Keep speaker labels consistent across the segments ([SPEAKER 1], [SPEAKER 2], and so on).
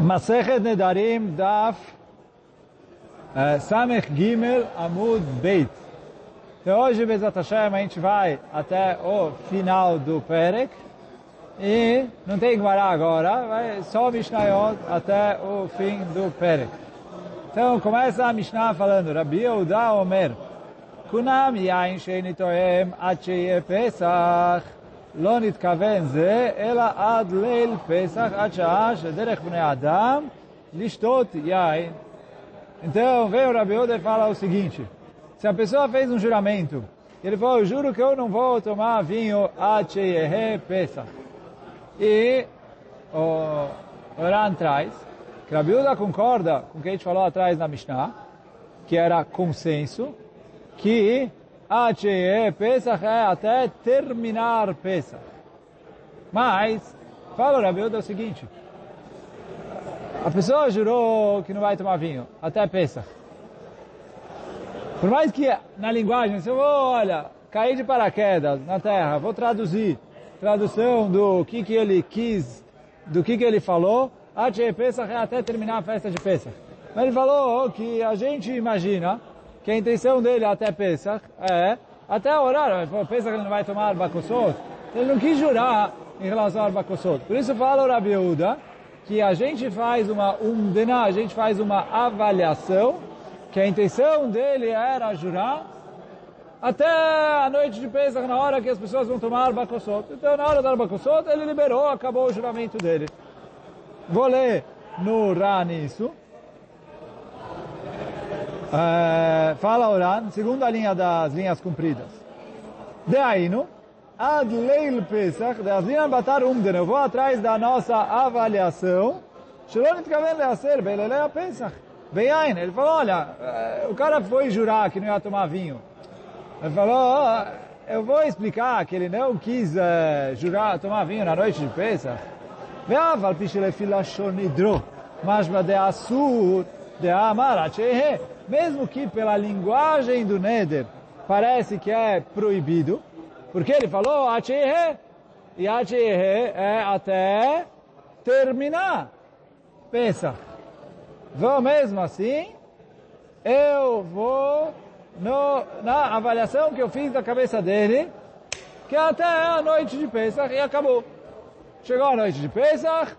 [SPEAKER 1] Masechet Nedarim Daf uh, Samech Gimel Amud Beit. Então hoje, Bezat Hashem, a gente vai até o final do Perek e não tem Gemara agora, vai só Mishnayot até o fim do Perek. Então começa a Mishnah falando, Rabi Yehuda Omer, Kunam yain sheini toem ad sheye Pesach לא נתכוון זה, אלא עד ליל פסח, עד שעה שדרך בני אדם לשתות יין. Então, veio o Rabi Oda e fala o seguinte, se a pessoa fez um juramento, ele falou, eu juro que eu não vou tomar vinho Acheyehe Pesach. E o Oran traz, que Rabi Oda concorda com o que a gente falou atrás na Mishnah, que era consenso, que Acheyehe Pesach é até terminar Pesach. Mas, fala o Rabi Oda o seguinte, a pessoa jurou que não vai tomar vinho até Pesach. Por mais que na linguagem, se eu vou, olha, cair de paraquedas na terra, vou traduzir, tradução do que que ele quis, do que que ele falou, Acheyehe Pesach é até terminar a festa de Pesach. Mas ele falou que a gente imagina que a intenção dele até Pesach é até orar. Falou, Pesach ele não vai tomar Bakosot. Ele não quis jurar em relação ao Bakosot. Por isso fala o Rabi Yehuda que a gente faz uma a gente faz uma avaliação, que a intenção dele era jurar até a noite de Pesach, na hora que as pessoas vão tomar Bakosot. Então, na hora da Bakosot, ele liberou, acabou o juramento dele. Vou ler no Ra nisso. Uh, fala Oran, segunda linha das linhas compridas. De Ainu, ad leil Pesach, das linhas batar umden, eu vou atrás da nossa avaliação, Shalom Itkaven leaser, belelea Pesach. Beyain, ele falou, olha, uh, o cara foi jurar que não ia tomar vinho. Ele falou, oh, eu vou explicar que ele não quis uh, jurar, tomar vinho na noite de Pesach. Ve'aval pishele filashonidro, mashba de asur, de amar, mesmo que pela linguagem do Neder parece que é proibido, porque ele falou Achehe, e Achehe é até terminar. Pensa, vou mesmo assim, eu vou no, na avaliação que eu fiz da cabeça dele, que até a noite de Pesach e acabou. Chegou a noite de Pesach,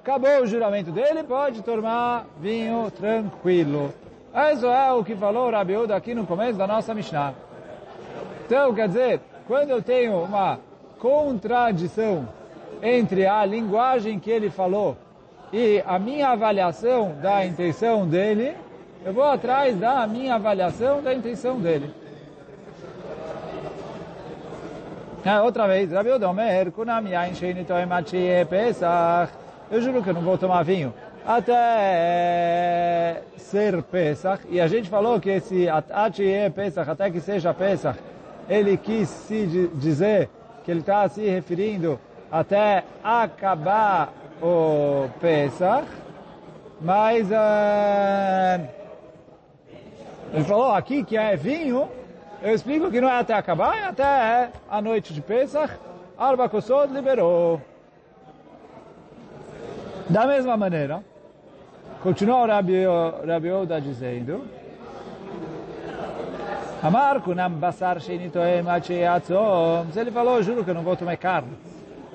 [SPEAKER 1] acabou o juramento dele, pode tomar vinho tranquilo. Isso é o que falou o Rabi Uda aqui no começo da nossa Mishnah. Então, quer dizer, quando eu tenho uma contradição entre a linguagem que ele falou e a minha avaliação da intenção dele, eu vou atrás da minha avaliação da intenção dele. É, outra vez, Rabi Uda Omer, Kunam Yain Sheini Toem Pesach. Eu juro que eu não vou tomar vinho até ser Pesach, e a gente falou que esse Atachie Pesach, até que seja Pesach, ele quis se dizer que ele está se referindo até acabar o Pesach, mas uh, ele falou aqui que é vinho, eu explico que não é até acabar, é até a noite de Pesach, Arba Kosod liberou. Da mesma maneira, Continua o Rabi, Oda dizendo, Amar kunam basar sheini toem atzom. Se ele falou, juro que eu não vou tomar carne.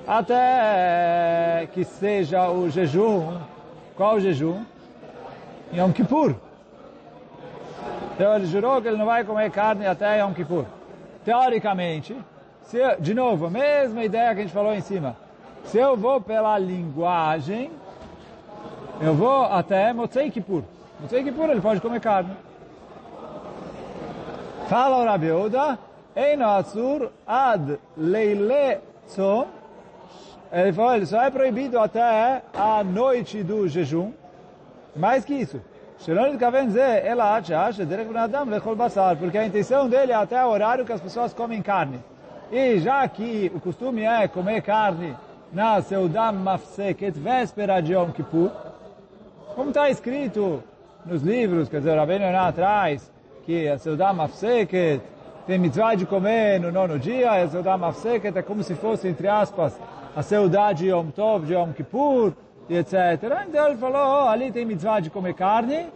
[SPEAKER 1] Até que seja o jejum. Qual o jejum? Yom Kippur. Então ele jurou que ele não vai comer carne até Yom Kippur. Teoricamente, se eu, de novo, a mesma ideia que a gente falou em cima. Se eu vou pela linguagem, eu vou até Motzei Kippur. Motzei Kippur ele pode comer carne. Fala o Rabi Oda, Eino Atzur ad leile tzom. Ele falou, ele só é proibido até a noite do jejum. Mais que isso. Porque a intenção dele é até o horário que as pessoas comem carne. E já que o costume é comer carne na Seudam Mafseket, véspera de Yom Kippur, como está escrito nos livros, quer dizer, Rabbeinu Yonah atrás, que a Seudá Mafseket tem mitzvah de comer no nono dia, a Seudá Mafseket é como se fosse, entre aspas, a Seudá de Yom Tov, de Yom Kippur, etc. Então ele falou, oh, ali tem mitzvah de comer carne.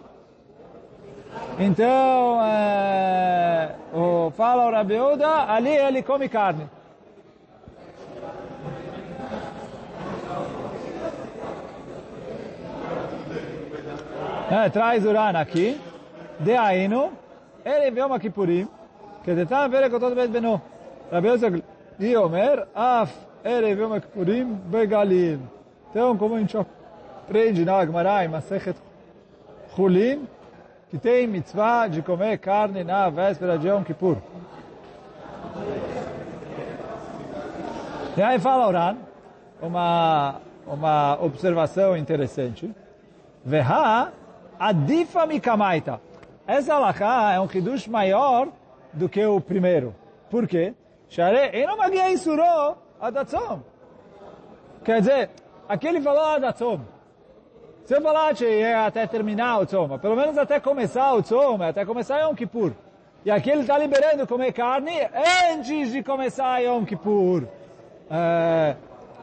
[SPEAKER 1] Então, é, o, fala o Rabi Uda, ali ele come carne. É, traz Urana aqui. De Ainu, ele viu uma Kippurim, que de tal ver que todo bem beno. Rabi Uda, e Omer, af, ele viu uma Kippurim, begalil. Então, como a gente aprende na Agmará, em Masechet Chulin, que tem mitzvah de comer carne na véspera de Yom Kippur. E aí fala Oran, uma, uma observação interessante. Veha adifa mikamaita. Essa alahá é um hidush maior do que o primeiro. Por quê? Quer dizer, Aqui ele falou Adatzom. Se eu falar que é até terminar o Tzom, pelo menos até começar o Tzom, até começar Yom Kippur. E aqui ele está liberando comer carne antes de começar Yom Kippur. É,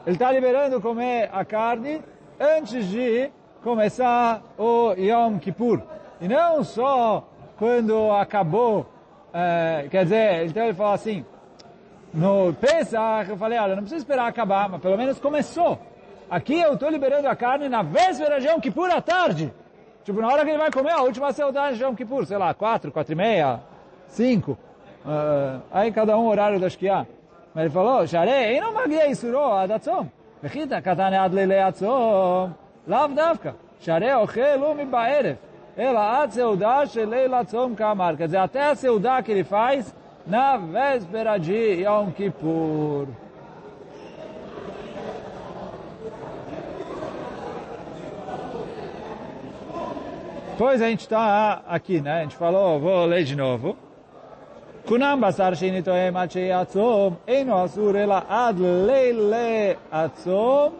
[SPEAKER 1] ele está liberando comer a carne antes de começar o Yom Kippur. E não só quando acabou, é, quer dizer, então ele falou assim, no Pesach eu falei, olha, não precisa esperar acabar, mas pelo menos começou. Aqui eu estou liberando a carne na véspera de Yom Kippur à tarde. Tipo, na hora que ele vai comer, a última saudade de Yom Kippur, sei lá, quatro, quatro e meia, cinco. Uh, aí cada um horário da Shkia. Mas ele falou, Sharei, não magia isso, a datzom. Vechita katane ad lele atzom. לאו דווקא. שהרי אוכל הוא מבערב, אלא עד סעודה של ליל הצום כאמר. Quer dizer, até a סעודה que ele faz na véspera de Yom Kippur. Depois a gente está aqui, né? A gente falou, vou ler de novo. Kunam basar sheni toem achei atzom, eino asur ela ad leile atzom,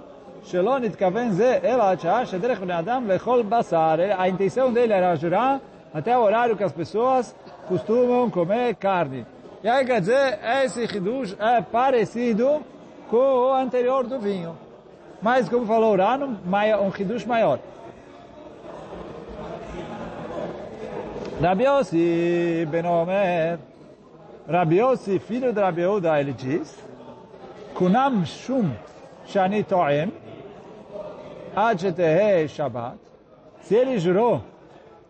[SPEAKER 1] Shelon itkaven ze ela atchah shederech bnei adam lechol basar. A intenção dele era jurar até o horário que as pessoas costumam comer carne. E aí quer dizer, esse hidush é parecido com o anterior do vinho. Mas como falou Urano, um hidush maior. Rabi Yossi ben Omer, Rabi Yossi, filho de Rabi Uda, ele Kunam shum shani to'em, ad shetehe Shabbat, se ele jurou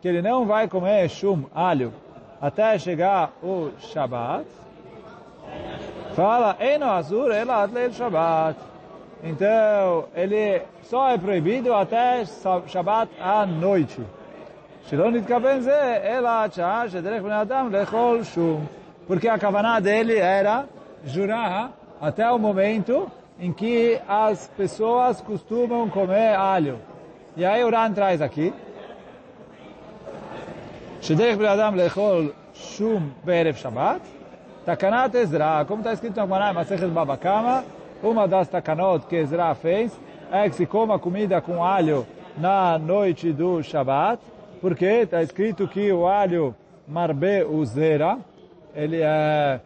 [SPEAKER 1] que ele não vai comer shum, alho, até chegar o Shabbat, fala, Eino azur ela adleil Shabbat. Então, ele só é proibido até Shabbat à noite. שלא נתכוון זה, אלא עד שעה שדרך בני אדם לאכול שום. Porque a kavaná dele era jurar até o momento em que as pessoas costumam comer alho. E aí o Ran traz aqui. שדרך בני אדם לאכול שום בערב שבת, תקנת עזרא, como está escrito na Gemara em Masechet Baba Kama, uma das takanos que Ezra fez é que se coma comida com alho na noite do Shabat, porque está escrito que o alho marbe uzera, ele é,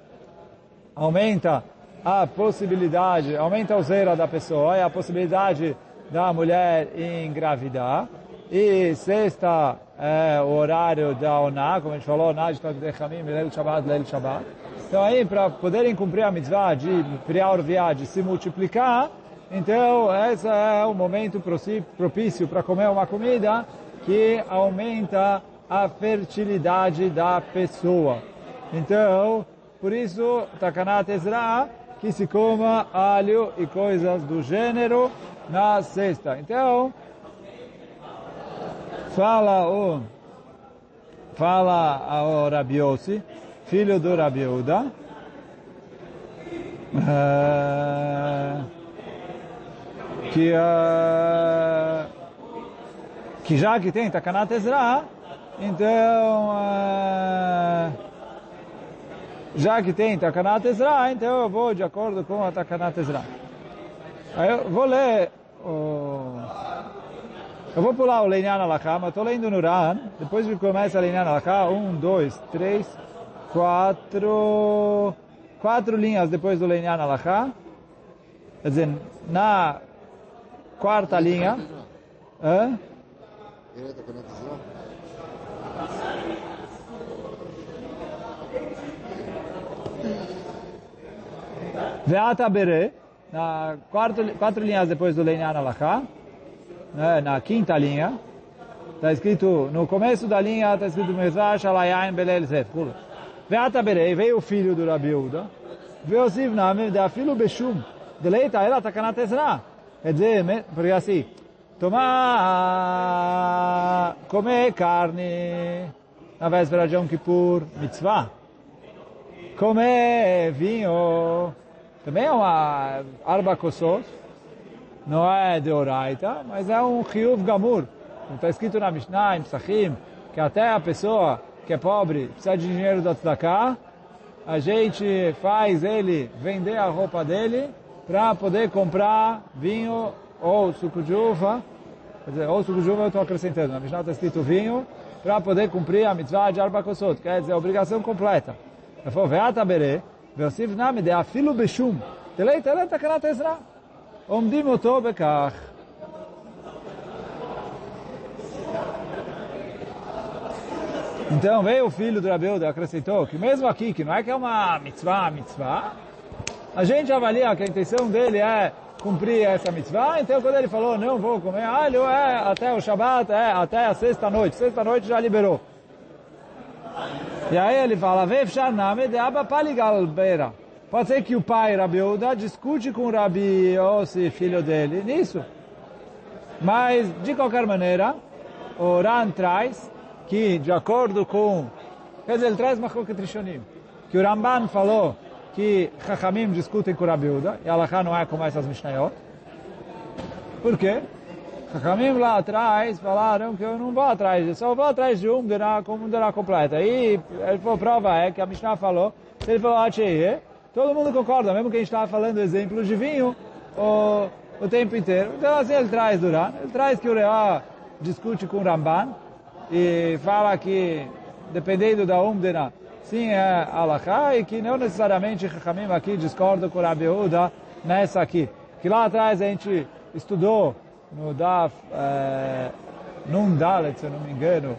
[SPEAKER 1] aumenta a possibilidade, aumenta o zera da pessoa e a possibilidade da mulher engravidar. E sexta é o horário da Oná, como a gente falou, Oná de Tagdechamim, Leil Shabbat, Leil Shabbat. Então aí, para poderem cumprir a mitzvah de criar de se multiplicar, então esse é o momento propício para comer uma comida que aumenta a fertilidade da pessoa. Então, por isso, Takanat Ezra, que se coma alho e coisas do gênero na cesta. Então, fala o fala o Rabiossi, filho do Rabiuda, uh, que uh, que já que tem Takanat Ezra, então, uh, já que tem Takanat Ezra, então eu vou de acordo com a Takanat Ezra. Aí eu vou ler o... Eu vou pular o Leinyan Alakha, mas estou lendo no Ran, depois que começa a Leinyan Alakha, um, dois, três, quatro, quatro linhas depois do Leinyan Alakha, quer dizer, na quarta linha, Hã?
[SPEAKER 2] Ele está conectado.
[SPEAKER 1] Veata Bere, na quarto, quatro linhas depois do Leinyan Alachá, né, na quinta linha, está escrito, no começo da linha está escrito Mezash Alayain Belel Zef. Veata Bere, veio o filho do Rabi Uda, veio Sivname, de Afilo Beshum, deleita ela takanat Ezra. Quer dizer, porque assim, tomar, comer carne na véspera de Yom Kippur, mitzvah. Comer vinho, também é uma arba kosot, não é de oraita, mas é um chiyuv gamur. Está escrito na Mishnah, em Psachim, que até a pessoa que é pobre precisa de dinheiro da tzedakah, a gente faz ele vender a roupa dele para poder comprar vinho ou suco de uva, quer dizer, ou suco de uva eu estou acrescentando, na Mishnah está escrito vinho, para poder cumprir a mitzvah de Arba Kosot, quer dizer, a obrigação completa. Ele falou, Veata Bere, Nami, de Afilu Beshum, Telei Telei Takanat Ezra, Omdim Oto Bekach. Então veio o filho do Rabeuda, acrescentou que mesmo aqui, que não é que é uma mitzvah, mitzvah, a gente avalia que a intenção dele é cumprir essa mitzvah, então quando ele falou, não vou comer alho, é até o Shabbat, é até a sexta-noite, sexta-noite já liberou. E aí ele fala. Pode ser que o pai, Rabi Uda, discute com Rabi Yossi, filho dele, nisso. Mas, de qualquer maneira, o Ran traz que, de acordo com... Quer dizer, ele traz Machloket Rishonim. Que o Ramban falou que Chachamim discutem com Rabi Uda, e Allah não é como essas Mishnayot. Por quê? Chachamim lá atrás falaram que eu não vou atrás, eu só vou atrás de um Umdera como Umdera completa. E ele falou, prova é que a Mishnah falou, ele falou Achei, todo mundo concorda, mesmo que a gente estava falando exemplos de vinho o, o tempo inteiro. Então assim ele traz Duran, ele traz que o Reá discute com o Ramban e fala que dependendo da Umdera, sim é Alaká e que não necessariamente Chachamim aqui discorda com o Rabi Uda nessa aqui. Que lá atrás a gente estudou no Daf é, Num Dalet, se eu não me engano,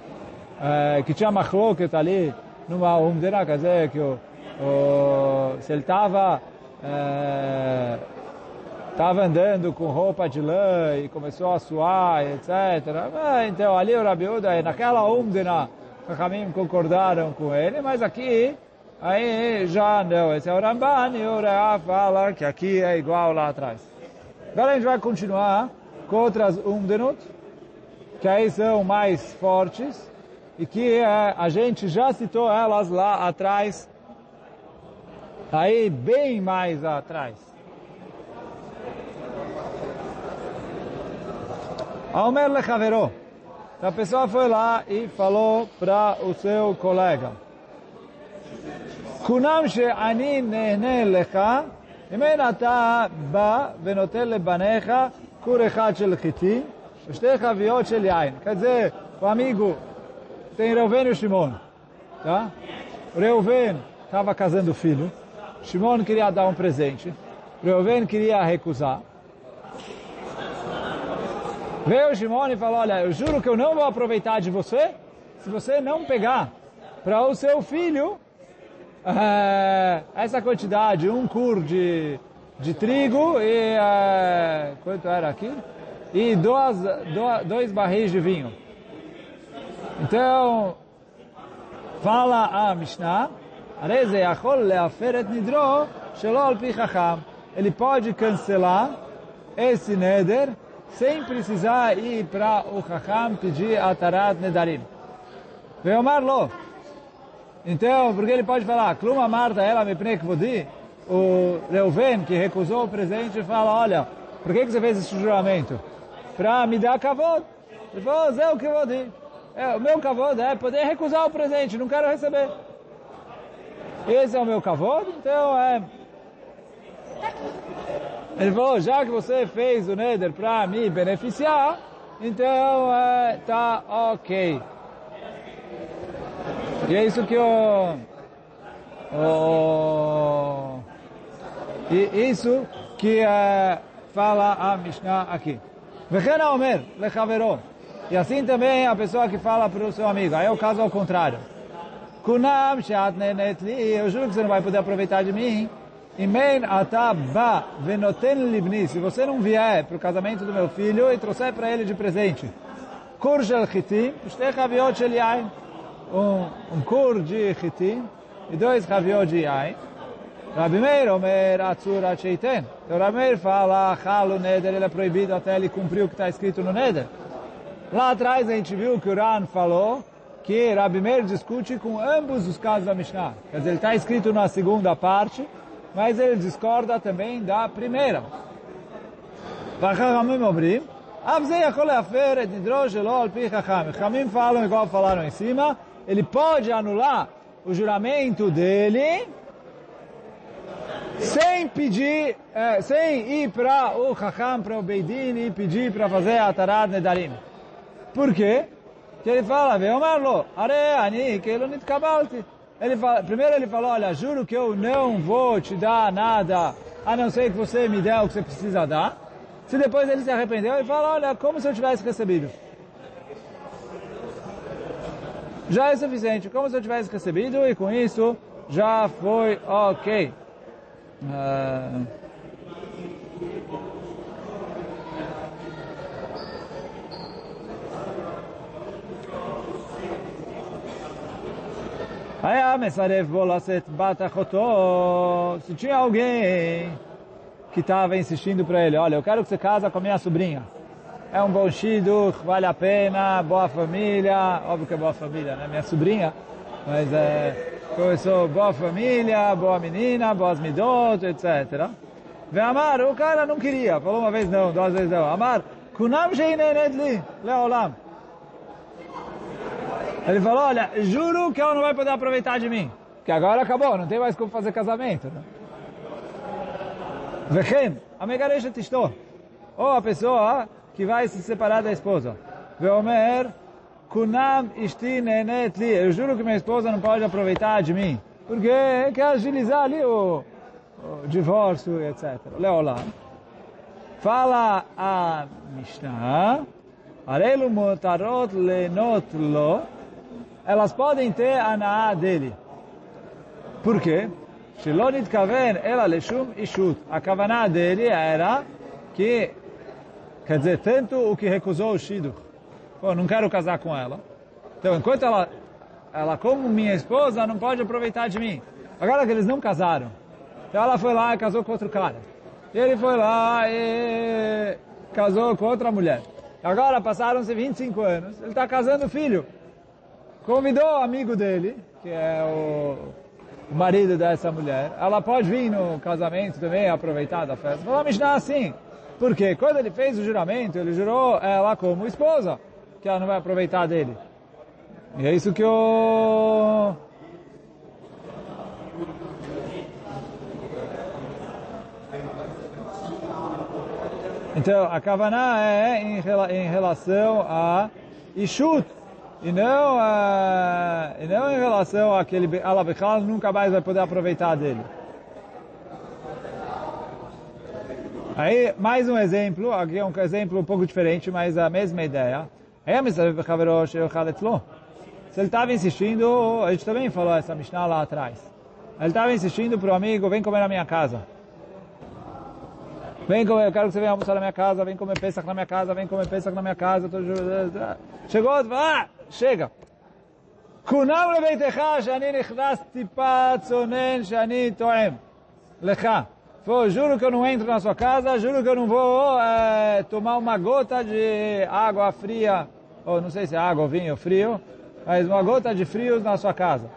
[SPEAKER 1] é, que tinha machloket ali numa Umdera, quer dizer que o, o, se ele estava é, estava andando com roupa de lã e começou a suar, etc. Então ali o Rabi Uda, naquela Umdena, Chachamim concordaram com ele, mas aqui, aí já não. Esse é o Ramban e o Reá fala que aqui é igual lá atrás. Agora a gente vai continuar contra um Umdenut, que aí são mais fortes, e que é, a gente já citou elas lá atrás, aí bem mais atrás. Almer Lechaveró. A pessoa foi lá e falou para o seu colega. Kunam nehne lecha, imen ata ba venotel lebanecha כור אחד של חיטים ושתי חביות של יין. Quer dizer, o amigo tem Reuven e Shimon. Tá? Reuven estava casando filho. Shimon queria dar um presente. Reuven queria recusar. Veio Shimon e falou, olha, eu juro que eu não vou aproveitar de você se você não pegar para o seu filho uh, essa quantidade, um cur de, de trigo e uh, quanto era aqui? E dois, dois barris de vinho. Então, fala a Mishnah, ele pode cancelar esse neder sem precisar ir para o Chacham pedir Atarat Nedarim. Veomar lo. Então, porque ele pode falar, Kluma Marta, ela me pnekvodi, o Reuven, que recusou o presente, fala, olha, por que, que você fez esse juramento? Para me dar kavod. Ele falou, Zé o que vou dir. É, o meu kavod é poder recusar o presente, não quero receber. Esse é o meu kavod, então é... Ele falou, já que você fez o neder para me beneficiar, então é, tá ok. E é isso que o, o e isso que é, fala a Mishnah aqui. Vehen Omer, lechaveró. E assim também a pessoa que fala para o seu amigo. Aí é o caso ao contrário. Kunam sheat nenet li, eu juro que você não vai poder aproveitar de mim. Imen ata ba venoten libni. Se você não vier para o casamento do meu filho e trouxer para ele de presente. Kur shel chitim, shtei chaviot shel yain. Um, um kur de chitim e dois chaviot de yain. Rabi Meir omer atzur acheiten. Então Rabi Meir fala, chalo neder, ele é proibido até ele cumprir o que está escrito no neder. Lá atrás a gente viu que o Ran falou que Rabi Meir discute com ambos os casos da Mishnah. Quer dizer, ele está escrito na segunda parte, mas ele discorda também da primeira. Vachachamim obrim, Avzei yakol afer et nidrosh elo al pi chacham. Chamim falam igual falaram em cima, ele pode anular o juramento dele sem pedir, é, sem ir para o chacham, para o Beidin e pedir para fazer a tarad nedarim. Por quê? Que ele fala, Veomarlo, are ani, que ele não te ele fala, Primeiro ele falou, olha, juro que eu não vou te dar nada, a não ser que você me dê o que você precisa dar. Se depois ele se arrependeu, ele fala, olha, como se eu tivesse recebido. Já é suficiente, como se eu tivesse recebido, e com isso já foi ok. Uh... היה מסרב בו לשאת בת אחותו, se tinha alguém que estava insistindo para ele, olha, eu quero que você casa com a minha sobrinha. É um bom shidduch, vale a pena, boa família, óbvio que é boa família, né? Minha sobrinha, mas é, começou boa família, boa menina, boas midot, etc. Ve Amar, o cara não queria, falou uma vez não, duas vezes não. Amar, kunam sheinenet li, leolam. Ele falou, olha, juro que ela não vai poder aproveitar de mim. Que agora acabou, não tem mais como fazer casamento. Né? Vechem, a megaresha tistou. Ou a pessoa que vai se separar da esposa. Veomer, Kunam Ishtinenetli. Eu juro que minha esposa não pode aproveitar de mim. Porque é quer é agilizar ali o, o divórcio, etc. Leolá. Fala a Mishnah. Arelu motarot lenot lo. Elas podem ter a dele. Por quê? Shilonit kaven ela leshum ishut. A kavaná dele era que, quer dizer, tanto o que recusou o Shiduch, pô, não quero casar com ela. Então, enquanto ela, ela como minha esposa, não pode aproveitar de mim. Agora que eles não casaram, então ela foi lá e casou com outro cara. E ele foi lá e casou com outra mulher. Agora passaram-se 25 anos, ele está casando filho convidou o amigo dele, que é o, marido dessa mulher, ela pode vir no casamento também aproveitar da festa. Falou a Mishnah assim, porque quando ele fez o juramento, ele jurou ela como esposa, que ela não vai aproveitar dele. E é isso que o... Então, a Kavaná é em relação a Ishut, e não, uh, e não em relação àquele Alabechal, nunca mais vai poder aproveitar dele. Aí, mais um exemplo, aqui é um exemplo um pouco diferente, mas a mesma ideia. Se ele estava insistindo, a gente também falou essa Mishnah lá atrás. Ele estava insistindo para o amigo, vem comer na minha casa. Vem comer, eu quero que você venha almoçar na minha casa, vem comer Pesach na minha casa, vem comer Pesach na minha casa. Chegou, ah, chega. כונם לביתך שאני נכנס טיפה צונן שאני טועם לך. Pô, juro que eu não entro na sua casa, juro que eu não vou é, tomar uma gota de água fria, ou não sei se é água ou vinho frio, mas uma gota de frio na sua casa.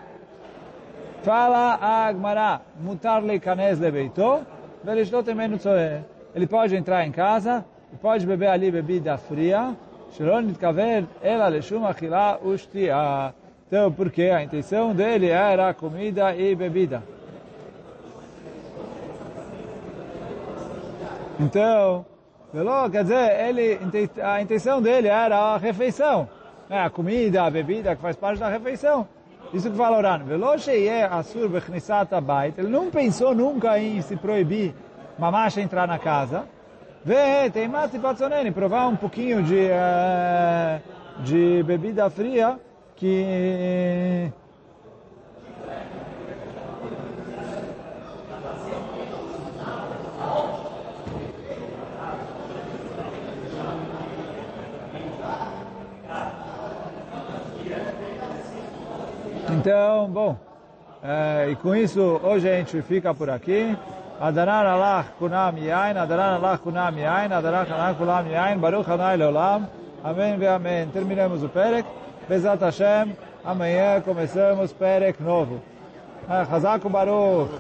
[SPEAKER 1] Fala a Agmará, mutar le canes lebeito, velishtot emenu tzoe. Ele pode entrar em casa, pode beber ali bebida fria, שלא נתכוון אלא לשום אכילה ושתייה. Então, porque a intenção dele era comida e bebida. Então, quer dizer, ele, a intenção dele era a refeição. Né? A comida, a bebida, que faz parte da refeição. Isso que fala Oran. Ele não pensou nunca em se proibir mamacha entrar na casa. Vê, tem mate patzonene, provar um pouquinho de, uh, de bebida fria que Então, bom, é, e com isso hoje a gente fica por aqui. Adanar Allah kunam yain, Adanar Allah kunam yain, Adanar Allah kunam yain, Baruch Hanai Leolam. Amém e amém. Terminamos o Perek. Bezat Hashem. Amanhã começamos Perek novo. Hazak Baruch.